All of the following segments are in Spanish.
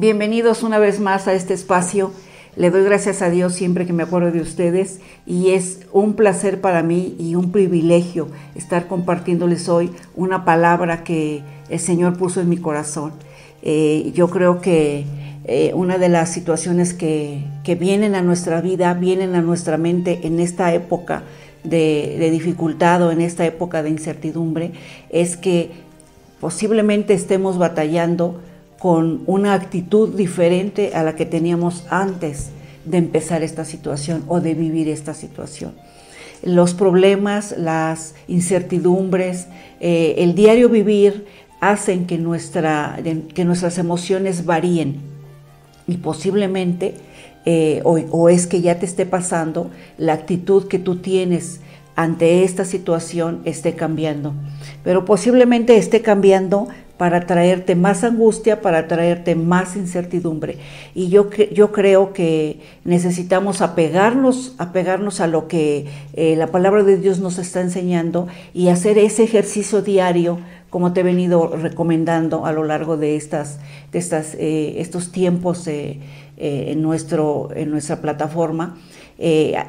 Bienvenidos una vez más a este espacio. Le doy gracias a Dios siempre que me acuerdo de ustedes y es un placer para mí y un privilegio estar compartiéndoles hoy una palabra que el Señor puso en mi corazón. Eh, yo creo que eh, una de las situaciones que, vienen a nuestra vida, vienen a nuestra mente en esta época de dificultad o en esta época de incertidumbre, es que posiblemente estemos batallando con una actitud diferente a la que teníamos antes de empezar esta situación o de vivir esta situación. Los problemas, las incertidumbres, eh, el diario vivir hacen que, que nuestras emociones varíen y posiblemente, eh, o, o es que ya te esté pasando, la actitud que tú tienes ante esta situación esté cambiando. Pero posiblemente esté cambiando para traerte más angustia, para traerte más incertidumbre. Y yo, yo creo que necesitamos apegarnos, apegarnos a lo que eh, la palabra de Dios nos está enseñando y hacer ese ejercicio diario, como te he venido recomendando a lo largo de, estas, de estas, eh, estos tiempos eh, en, nuestro, en nuestra plataforma.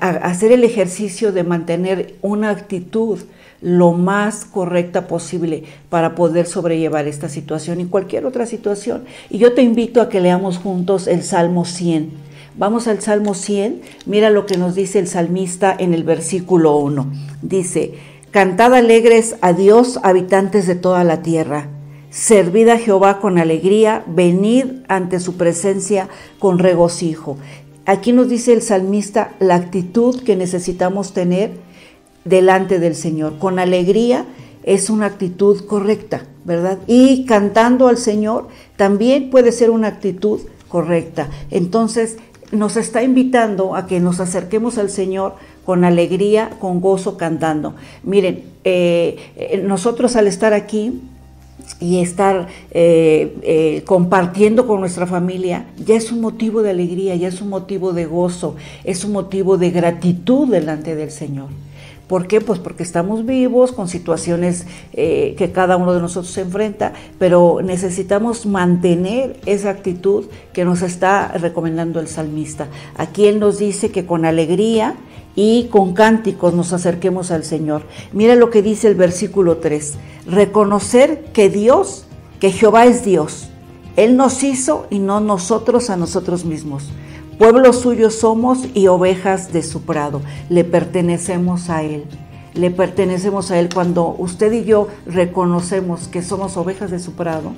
hacer el ejercicio de mantener una actitud lo más correcta posible para poder sobrellevar esta situación y cualquier otra situación. Y yo te invito a que leamos juntos el Salmo 100. Vamos al Salmo 100, mira lo que nos dice el salmista en el versículo 1. Dice, Cantad alegres a Dios, habitantes de toda la tierra. Servid a Jehová con alegría, venid ante su presencia con regocijo. Aquí nos dice el salmista la actitud que necesitamos tener delante del Señor. Con alegría es una actitud correcta, ¿verdad? Y cantando al Señor también puede ser una actitud correcta. Entonces nos está invitando a que nos acerquemos al Señor con alegría, con gozo, cantando. Miren, eh, eh, nosotros al estar aquí y estar eh, compartiendo con nuestra familia, ya es un motivo de alegría, ya es un motivo de gozo, es un motivo de gratitud delante del Señor. ¿Por qué? Pues porque estamos vivos con situaciones eh, que cada uno de nosotros se enfrenta, pero necesitamos mantener esa actitud que nos está recomendando el salmista. Aquí él nos dice que con alegría y con cánticos nos acerquemos al Señor. Mira lo que dice el versículo 3, reconocer que Dios, que Jehová es Dios. Él nos hizo y no nosotros a nosotros mismos. Pueblo suyo somos y ovejas de su prado. Le pertenecemos a Él. Le pertenecemos a Él cuando usted y yo reconocemos que somos ovejas de su prado.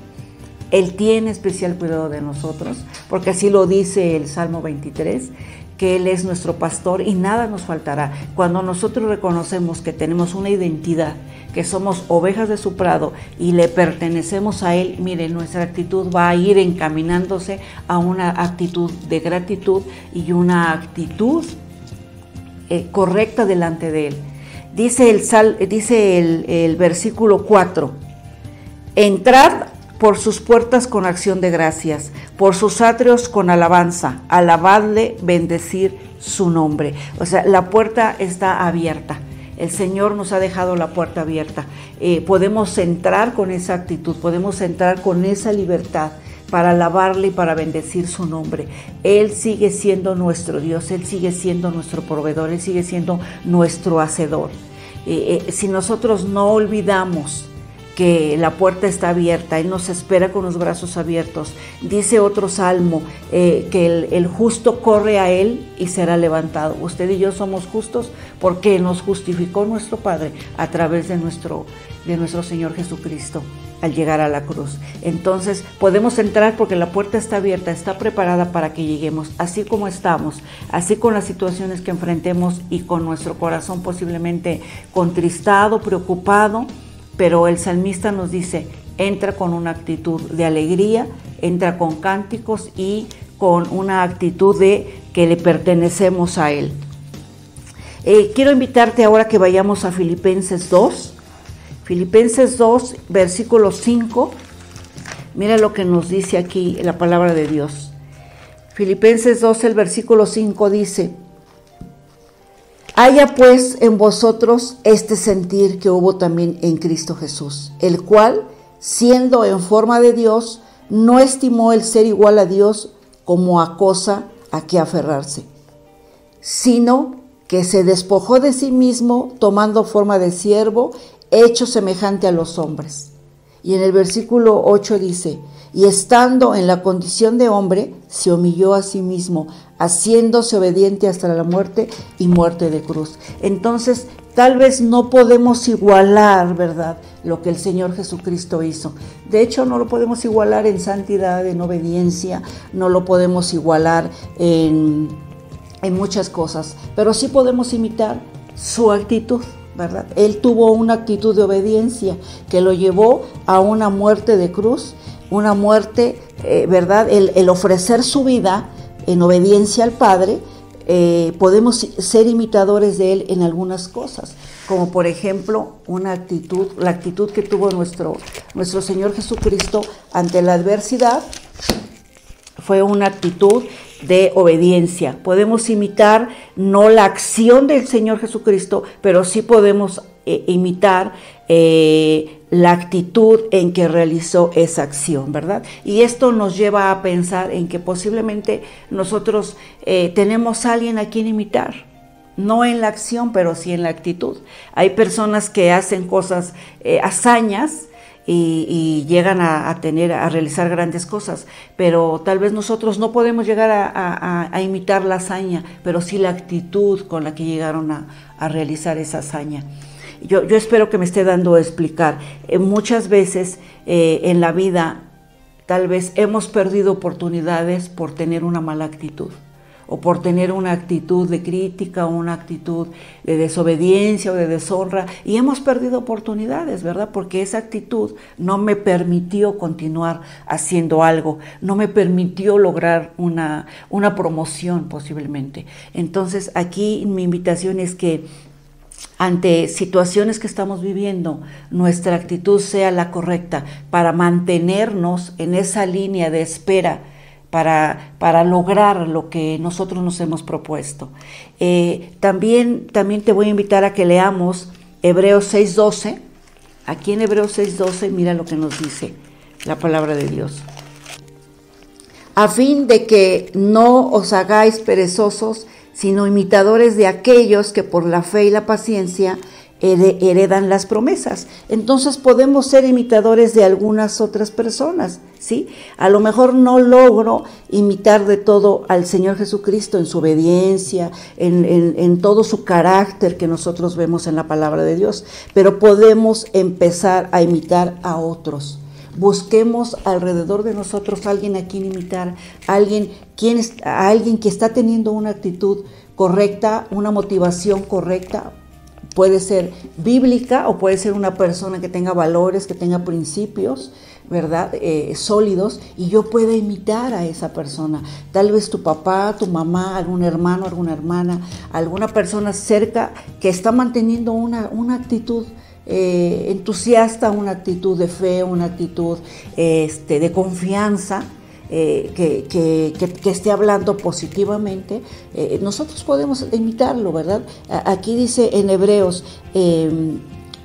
Él tiene especial cuidado de nosotros, porque así lo dice el Salmo 23 que Él es nuestro pastor y nada nos faltará. Cuando nosotros reconocemos que tenemos una identidad, que somos ovejas de su prado y le pertenecemos a Él, mire, nuestra actitud va a ir encaminándose a una actitud de gratitud y una actitud eh, correcta delante de Él. Dice el, sal, dice el, el versículo 4, entrad por sus puertas con acción de gracias, por sus atrios con alabanza, alabadle, bendecir su nombre. O sea, la puerta está abierta. El Señor nos ha dejado la puerta abierta. Eh, podemos entrar con esa actitud, podemos entrar con esa libertad para alabarle y para bendecir su nombre. Él sigue siendo nuestro Dios, Él sigue siendo nuestro proveedor, Él sigue siendo nuestro hacedor. Eh, eh, si nosotros no olvidamos que la puerta está abierta, Él nos espera con los brazos abiertos. Dice otro salmo eh, que el, justo corre a Él y será levantado. Usted y yo somos justos porque nos justificó nuestro Padre a través de nuestro, de nuestro Señor Jesucristo al llegar a la cruz. Entonces podemos entrar porque la puerta está abierta, está preparada para que lleguemos, así como estamos, así con las situaciones que enfrentemos y con nuestro corazón posiblemente contristado, preocupado pero el salmista nos dice, entra con una actitud de alegría, entra con cánticos y con una actitud de que le pertenecemos a Él. Eh, quiero invitarte ahora que vayamos a Filipenses 2. Filipenses 2, versículo 5. Mira lo que nos dice aquí la palabra de Dios. Filipenses 2, el versículo 5 dice, Haya pues en vosotros este sentir que hubo también en Cristo Jesús, el cual, siendo en forma de Dios, no estimó el ser igual a Dios como a cosa a que aferrarse, sino que se despojó de sí mismo tomando forma de siervo, hecho semejante a los hombres. Y en el versículo 8 dice, y estando en la condición de hombre, se humilló a sí mismo, haciéndose obediente hasta la muerte y muerte de cruz. Entonces, tal vez no podemos igualar, ¿verdad?, lo que el Señor Jesucristo hizo. De hecho, no lo podemos igualar en santidad, en obediencia, no lo podemos igualar en en muchas cosas, pero sí podemos imitar su actitud, ¿verdad? Él tuvo una actitud de obediencia que lo llevó a una muerte de cruz, una muerte, eh, ¿verdad? El, ofrecer su vida en obediencia al Padre, eh, podemos ser imitadores de Él en algunas cosas, como por ejemplo una actitud, la actitud que tuvo nuestro, nuestro Señor Jesucristo ante la adversidad, fue una actitud de obediencia. Podemos imitar no la acción del Señor Jesucristo, pero sí podemos eh, imitar eh, la actitud en que realizó esa acción, ¿verdad? Y esto nos lleva a pensar en que posiblemente nosotros eh, tenemos a alguien a quien imitar. No en la acción, pero sí en la actitud. Hay personas que hacen cosas, hazañas, y, llegan a, tener, a realizar grandes cosas, pero tal vez nosotros no podemos llegar a, imitar la hazaña, pero sí la actitud con la que llegaron a, realizar esa hazaña. Yo, espero que me esté dando a explicar. Eh, muchas veces eh, en la vida tal vez hemos perdido oportunidades por tener una mala actitud o por tener una actitud de crítica o una actitud de desobediencia o de deshonra y hemos perdido oportunidades, ¿verdad? Porque esa actitud no me permitió continuar haciendo algo, no me permitió lograr una, una promoción posiblemente. Entonces aquí mi invitación es que ante situaciones que estamos viviendo, nuestra actitud sea la correcta para mantenernos en esa línea de espera para, para lograr lo que nosotros nos hemos propuesto. Eh, también, también te voy a invitar a que leamos Hebreos 6.12. Aquí en Hebreos 6.12 mira lo que nos dice la palabra de Dios. A fin de que no os hagáis perezosos, sino imitadores de aquellos que por la fe y la paciencia heredan las promesas. Entonces podemos ser imitadores de algunas otras personas, ¿sí? A lo mejor no logro imitar de todo al Señor Jesucristo en su obediencia, en, en todo su carácter que nosotros vemos en la palabra de Dios, pero podemos empezar a imitar a otros busquemos alrededor de nosotros alguien a quien imitar, alguien, quien, a alguien que está teniendo una actitud correcta, una motivación correcta Puede ser bíblica o puede ser una persona que tenga valores, que tenga principios, ¿verdad? Eh, sólidos y yo pueda imitar a esa persona. Tal vez tu papá, tu mamá, algún hermano, alguna hermana, alguna persona cerca que está manteniendo una, una actitud eh, entusiasta, una actitud de fe, una actitud este, de confianza eh, que, esté hablando positivamente, eh, nosotros podemos imitarlo, ¿verdad? Aquí dice en Hebreos, em,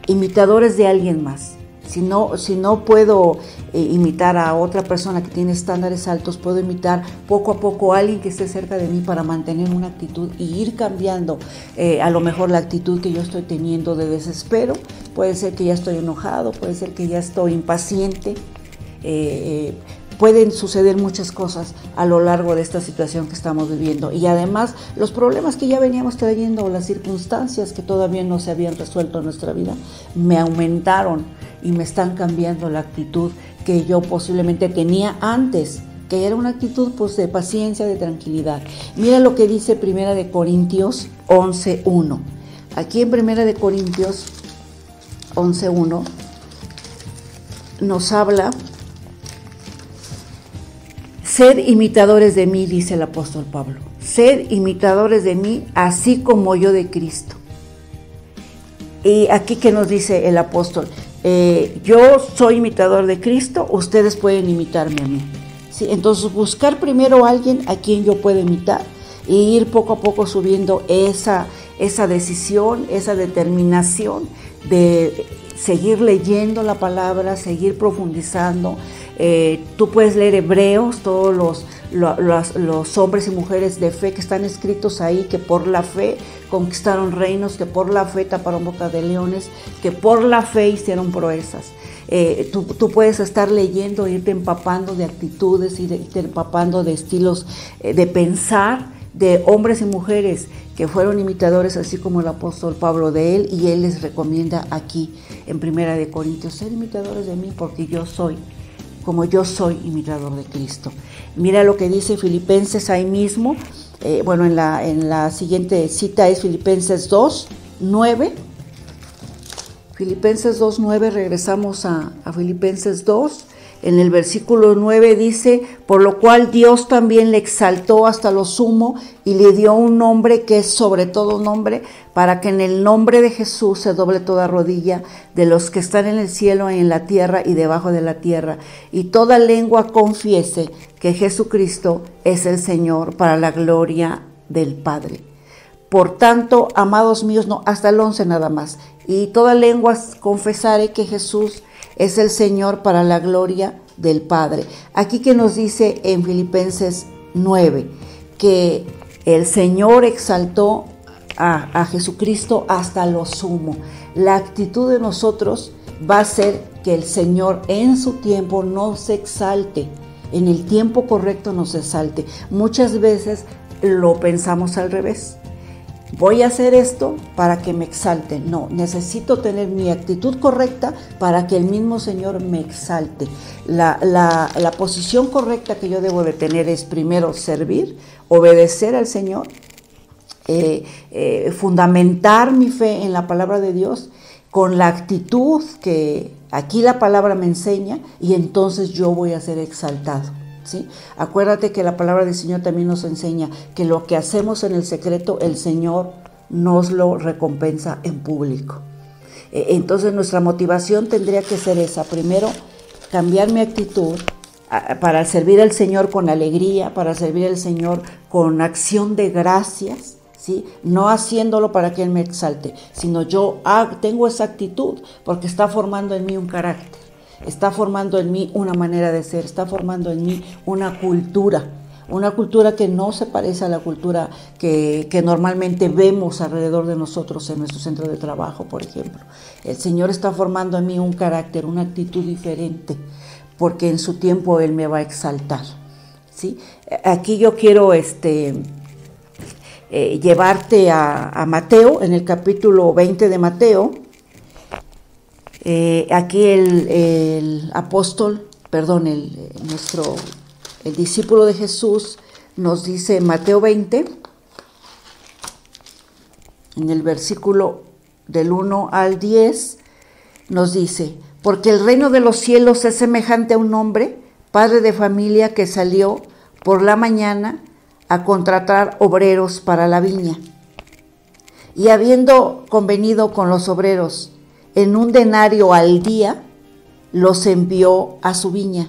imitadores de alguien más. Si no, si no puedo eh, imitar a otra persona que tiene estándares altos, puedo imitar poco a poco a alguien que esté cerca de mí para mantener una actitud y ir cambiando a lo mejor la actitud que yo estoy teniendo de desespero. Puede ser que ya estoy enojado, puede ser que ya estoy impaciente pueden suceder muchas cosas a lo largo de esta situación que estamos viviendo. Y además los problemas que ya veníamos trayendo o las circunstancias que todavía no se habían resuelto en nuestra vida me aumentaron y me están cambiando la actitud que yo posiblemente tenía antes que era una actitud pues, de paciencia, de tranquilidad. Mira lo que dice Primera de Corintios 11.1. Aquí en Primera de Corintios 11.1 nos habla, sed imitadores de mí, dice el apóstol Pablo, sed imitadores de mí, así como yo de Cristo. Y aquí que nos dice el apóstol, eh, yo soy imitador de Cristo, ustedes pueden imitarme a mí. ¿Sí? Entonces buscar primero a alguien a quien yo pueda imitar e ir poco a poco subiendo esa, esa decisión, esa determinación de seguir leyendo la palabra, seguir profundizando. Eh, tú puedes leer Hebreos, todos los, hombres y mujeres de fe que están escritos ahí, que por la fe conquistaron reinos, que por la fe taparon boca de leones, que por la fe hicieron proezas. Eh, tú, puedes estar leyendo, irte empapando de actitudes, irte empapando de estilos eh, de pensar de hombres y mujeres que fueron imitadores, así como el apóstol Pablo de él, y él les recomienda aquí en Primera de Corintios, ser imitadores de mí porque yo soy, como yo soy imitador de Cristo. Mira lo que dice Filipenses ahí mismo, eh, bueno, en la, en la siguiente cita es Filipenses 2, 9. Filipenses 2, 9, regresamos a, a Filipenses 2. En el versículo 9 dice, por lo cual Dios también le exaltó hasta lo sumo y le dio un nombre que es sobre todo nombre, para que en el nombre de Jesús se doble toda rodilla de los que están en el cielo, en la tierra y debajo de la tierra, y toda lengua confiese que Jesucristo es el Señor para la gloria del Padre. Por tanto, amados míos, no, hasta el 11 nada más, y toda lengua confesare que Jesús es el Señor para la gloria del Padre. Aquí que nos dice en Filipenses 9 que el Señor exaltó a, Jesucristo hasta lo sumo. La actitud de nosotros va a ser que el Señor en su tiempo no se exalte, en el tiempo correcto nos exalte. Muchas veces lo pensamos al revés voy a hacer esto para que me exalte. No, necesito tener mi actitud correcta para que el mismo Señor me exalte. La, posición correcta que yo debo de tener es primero servir, obedecer al Señor, eh, eh, fundamentar mi fe en la palabra de Dios con la actitud que aquí la palabra me enseña y entonces yo voy a ser exaltado. Acuérdate que la palabra del Señor también nos enseña que lo que hacemos en el secreto, el Señor nos lo recompensa en público. E, entonces nuestra motivación tendría que ser esa. Primero, cambiar mi actitud para servir al Señor con alegría, para servir al Señor con acción de gracias, ¿sí? No haciéndolo para que Él me exalte, sino yo tengo esa actitud porque está formando en mí un carácter está formando en mí una manera de ser, está formando en mí una cultura, una cultura que no se parece a la cultura que, normalmente vemos alrededor de nosotros en nuestro centro de trabajo, por ejemplo. El Señor está formando en mí un carácter, una actitud diferente, porque en su tiempo Él me va a exaltar. ¿sí? Aquí yo quiero este, eh, llevarte a, a Mateo, en el capítulo 20 de Mateo, eh, aquí el, apóstol, perdón, el, nuestro, el discípulo de Jesús nos dice Mateo 20, en el versículo del 1 al 10, nos dice, porque el reino de los cielos es semejante a un hombre, padre de familia, que salió por la mañana a contratar obreros para la viña. Y habiendo convenido con los obreros, en un denario al día, los envió a su viña.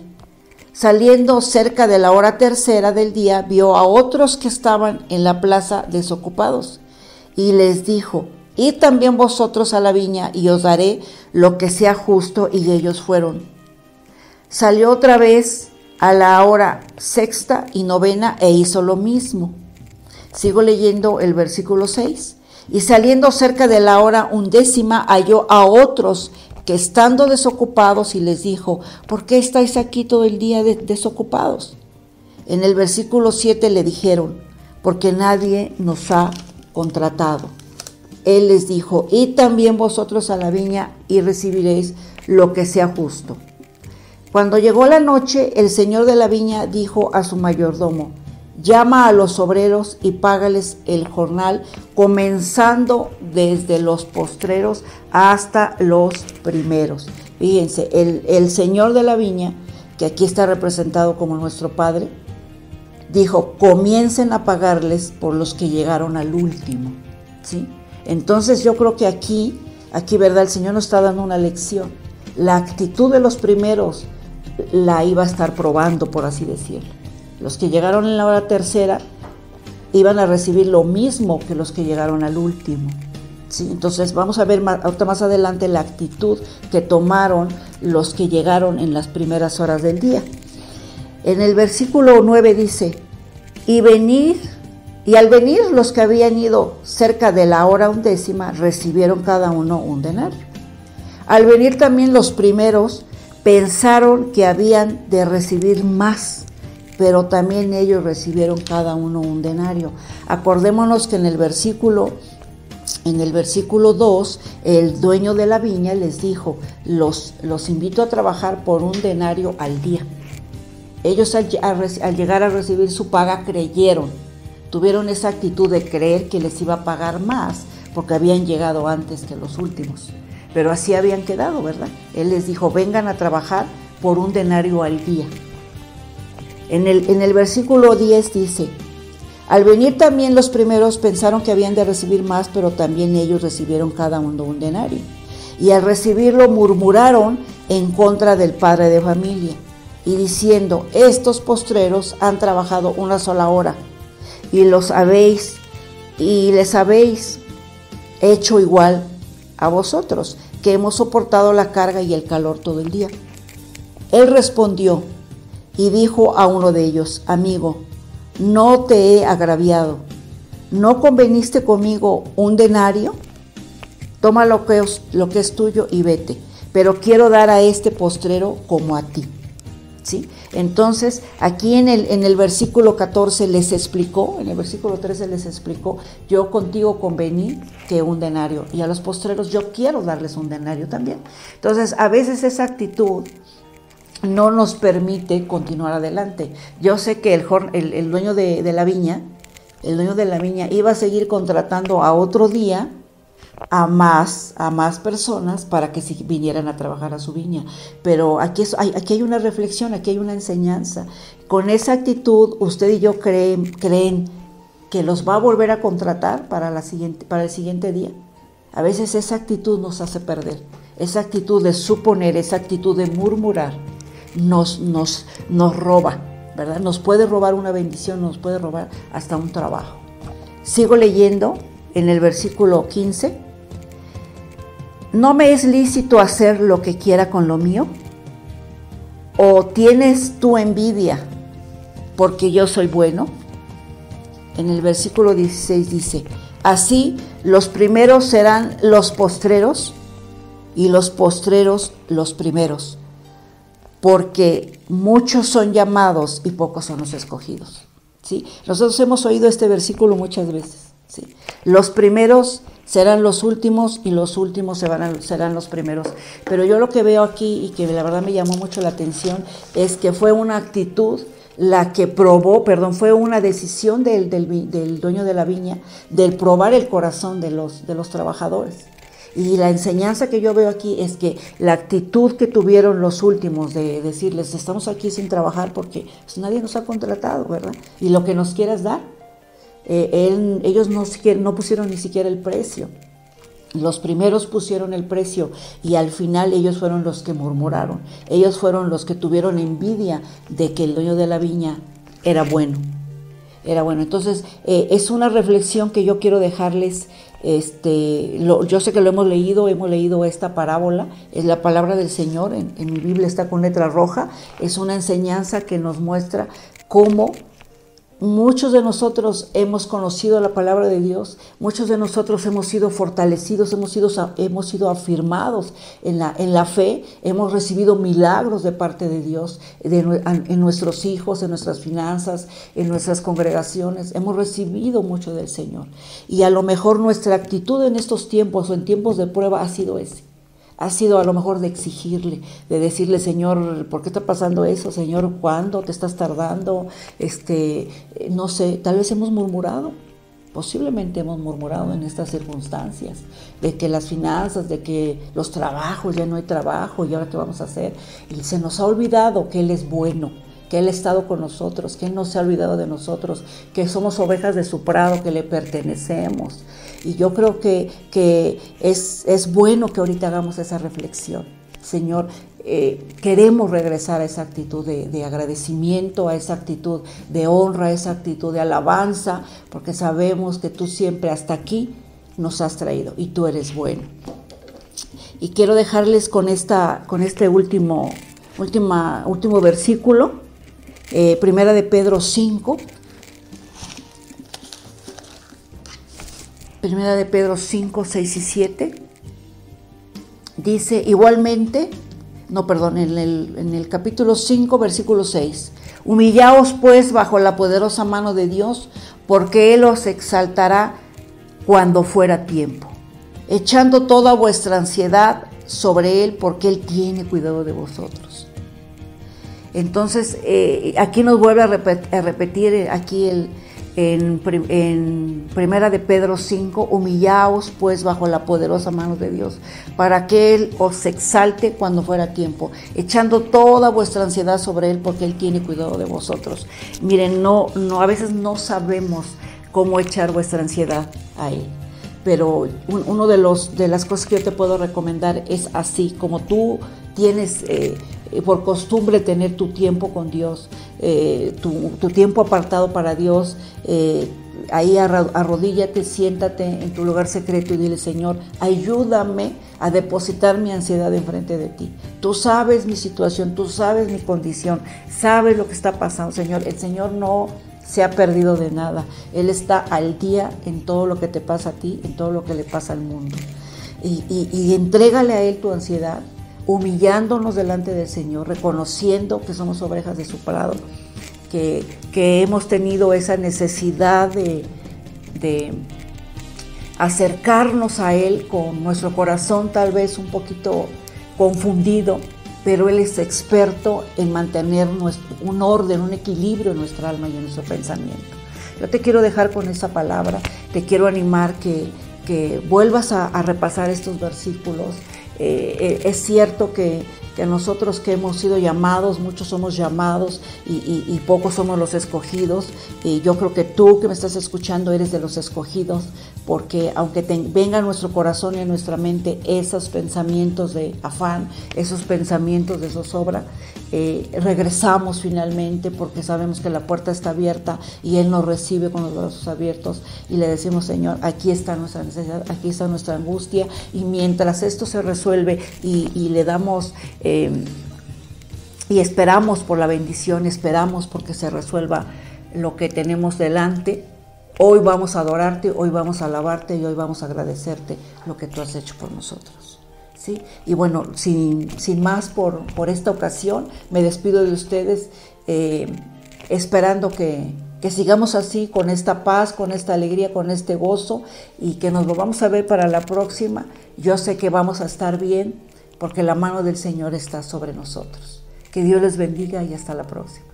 Saliendo cerca de la hora tercera del día, vio a otros que estaban en la plaza desocupados y les dijo, Id también vosotros a la viña y os daré lo que sea justo. Y ellos fueron. Salió otra vez a la hora sexta y novena e hizo lo mismo. Sigo leyendo el versículo 6. Y saliendo cerca de la hora undécima halló a otros que estando desocupados y les dijo, ¿por qué estáis aquí todo el día desocupados? En el versículo 7 le dijeron, porque nadie nos ha contratado. Él les dijo, y también vosotros a la viña y recibiréis lo que sea justo. Cuando llegó la noche, el señor de la viña dijo a su mayordomo, llama a los obreros y págales el jornal, comenzando desde los postreros hasta los primeros. Fíjense, el, el Señor de la viña, que aquí está representado como nuestro Padre, dijo, comiencen a pagarles por los que llegaron al último. ¿sí? Entonces yo creo que aquí, aquí, ¿verdad? El Señor nos está dando una lección. La actitud de los primeros la iba a estar probando, por así decirlo. Los que llegaron en la hora tercera iban a recibir lo mismo que los que llegaron al último. ¿sí? Entonces vamos a ver más, más adelante la actitud que tomaron los que llegaron en las primeras horas del día. En el versículo 9 dice, y venir, y al venir los que habían ido cerca de la hora undécima recibieron cada uno un denario. Al venir también los primeros pensaron que habían de recibir más, pero también ellos recibieron cada uno un denario. Acordémonos que en el versículo en el versículo 2, el dueño de la viña les dijo, los, los invito a trabajar por un denario al día. Ellos al, llegar a recibir su paga creyeron, tuvieron esa actitud de creer que les iba a pagar más porque habían llegado antes que los últimos. Pero así habían quedado, ¿verdad? Él les dijo, vengan a trabajar por un denario al día. En el, versículo 10 dice, al venir también los primeros pensaron que habían de recibir más, pero también ellos recibieron cada uno un denario. Y al recibirlo murmuraron en contra del padre de familia y diciendo, estos postreros han trabajado una sola hora y los habéis y les habéis hecho igual a vosotros, que hemos soportado la carga y el calor todo el día. Él respondió y dijo a uno de ellos, amigo, no te he agraviado, ¿no conveniste conmigo un denario? Toma lo que, es, lo que es tuyo y vete, pero quiero dar a este postrero como a ti. Entonces, aquí en el, en el versículo 14 les explicó, en el versículo 13 les explicó, yo contigo convení que un denario, y a los postreros yo quiero darles un denario también. Entonces, a veces esa actitud no nos permite continuar adelante. Yo sé que el, el, dueño de, de la viña, el dueño de la viña iba a seguir contratando a otro día a más, a más personas para que vinieran a trabajar a su viña. Pero aquí, hay, aquí hay una reflexión, aquí hay una enseñanza. Con esa actitud, usted y yo creen, creen que los va a volver a contratar para, la siguiente, para el siguiente día. A veces esa actitud nos hace perder. Esa actitud de suponer, esa actitud de murmurar, nos, nos, nos roba, ¿verdad? Nos puede robar una bendición, nos puede robar hasta un trabajo. Sigo leyendo en el versículo 15 ¿No me es lícito hacer lo que quiera con lo mío? ¿O tienes tu envidia porque yo soy bueno? En el versículo 16 dice, así los primeros serán los postreros y los postreros los primeros, porque muchos son llamados y pocos son los escogidos. ¿Sí? Nosotros hemos oído este versículo muchas veces. ¿sí? Los primeros serán los últimos y los últimos serán los primeros. Pero yo lo que veo aquí y que la verdad me llamó mucho la atención es que fue una actitud la que probó, perdón, fue una decisión del, dueño de la viña del probar el corazón de los, de los trabajadores. Y la enseñanza que yo veo aquí es que la actitud que tuvieron los últimos de decirles, estamos aquí sin trabajar porque pues, nadie nos ha contratado, ¿verdad? Y lo que nos quieras dar, eh, ellos no, pusieron ni siquiera el precio. Los primeros pusieron el precio y al final ellos fueron los que murmuraron. Ellos fueron los que tuvieron envidia de que el dueño de la viña era bueno. Era bueno. Entonces, eh, es una reflexión que yo quiero dejarles. Este, yo sé que lo hemos leído, hemos leído esta parábola, es la palabra del Señor, en, en mi Biblia está con letra roja, es una enseñanza que nos muestra cómo Muchos de nosotros hemos conocido la palabra de Dios, muchos de nosotros hemos sido fortalecidos, hemos sido, hemos sido afirmados en la, en la fe, hemos recibido milagros de parte de Dios en nuestros hijos, en nuestras finanzas, en nuestras congregaciones, hemos recibido mucho del Señor. Y a lo mejor nuestra actitud en estos tiempos o en tiempos de prueba ha sido ese ha sido a lo mejor de exigirle, de decirle, Señor, ¿por qué está pasando eso? Señor, ¿cuándo te estás tardando? Este, no sé, tal vez hemos murmurado. Posiblemente hemos murmurado en estas circunstancias de que las finanzas, de que los trabajos, ya no hay trabajo y ahora qué vamos a hacer. Y se nos ha olvidado que Él es bueno, que Él ha estado con nosotros, que Él no se ha olvidado de nosotros, que somos ovejas de su prado, que le pertenecemos. Y yo creo que, que es, es bueno que ahorita hagamos esa reflexión. Señor, eh, queremos regresar a esa actitud de, agradecimiento, a esa actitud de honra, a esa actitud de alabanza, porque sabemos que tú siempre hasta aquí nos has traído y tú eres bueno. Y quiero dejarles con, esta, con este último, última, último versículo, eh, primera de Pedro 5. Primera de Pedro 5, 6 y 7. Dice, igualmente, no, perdón, en el, en el capítulo 5, versículo 6. Humillaos pues bajo la poderosa mano de Dios, porque Él os exaltará cuando fuera tiempo, echando toda vuestra ansiedad sobre Él, porque Él tiene cuidado de vosotros. Entonces, eh, aquí nos vuelve a, repetir, eh, aquí el, en, Primera de Pedro 5, humillaos pues bajo la poderosa mano de Dios, para que Él os exalte cuando fuera tiempo, echando toda vuestra ansiedad sobre Él, porque Él tiene cuidado de vosotros. Miren, no, no, a veces no sabemos cómo echar vuestra ansiedad a Él. Pero uno de los de las cosas que yo te puedo recomendar es así, como tú tienes eh, por costumbre tener tu tiempo con Dios, eh, tu, tiempo apartado para Dios. Eh, ahí arrodíllate, siéntate en tu lugar secreto y dile, Señor, ayúdame a depositar mi ansiedad enfrente de ti. Tú sabes mi situación, tú sabes mi condición, sabes lo que está pasando, Señor. El Señor no se ha perdido de nada. Él está al día en todo lo que te pasa a ti, en todo lo que le pasa al mundo. Y, y entrégale a Él tu ansiedad, humillándonos delante del Señor, reconociendo que somos ovejas de su prado, que, hemos tenido esa necesidad de, de acercarnos a Él con nuestro corazón tal vez un poquito confundido, pero Él es experto en mantener un orden, un equilibrio en nuestra alma y en nuestro pensamiento. Yo te quiero dejar con esa palabra, te quiero animar que, vuelvas a repasar estos versículos, eh, eh, es cierto que, nosotros que hemos sido llamados, muchos somos llamados y, pocos somos los escogidos. Y yo creo que tú que me estás escuchando eres de los escogidos, porque aunque venga a nuestro corazón y a nuestra mente esos pensamientos de afán, esos pensamientos de zozobra, eh, regresamos finalmente porque sabemos que la puerta está abierta y Él nos recibe con los brazos abiertos y le decimos, Señor, aquí está nuestra necesidad, aquí está nuestra angustia y mientras esto se resuelve y, le damos... Eh, y esperamos por la bendición, esperamos porque se resuelva lo que tenemos delante. Hoy vamos a adorarte, hoy vamos a alabarte y hoy vamos a agradecerte lo que tú has hecho por nosotros. Y bueno, sin, más por, esta ocasión, me despido de ustedes eh, esperando que, que sigamos así, con esta paz, con esta alegría, con este gozo y que nos lo vamos a ver para la próxima. Yo sé que vamos a estar bien porque la mano del Señor está sobre nosotros. Que Dios les bendiga y hasta la próxima.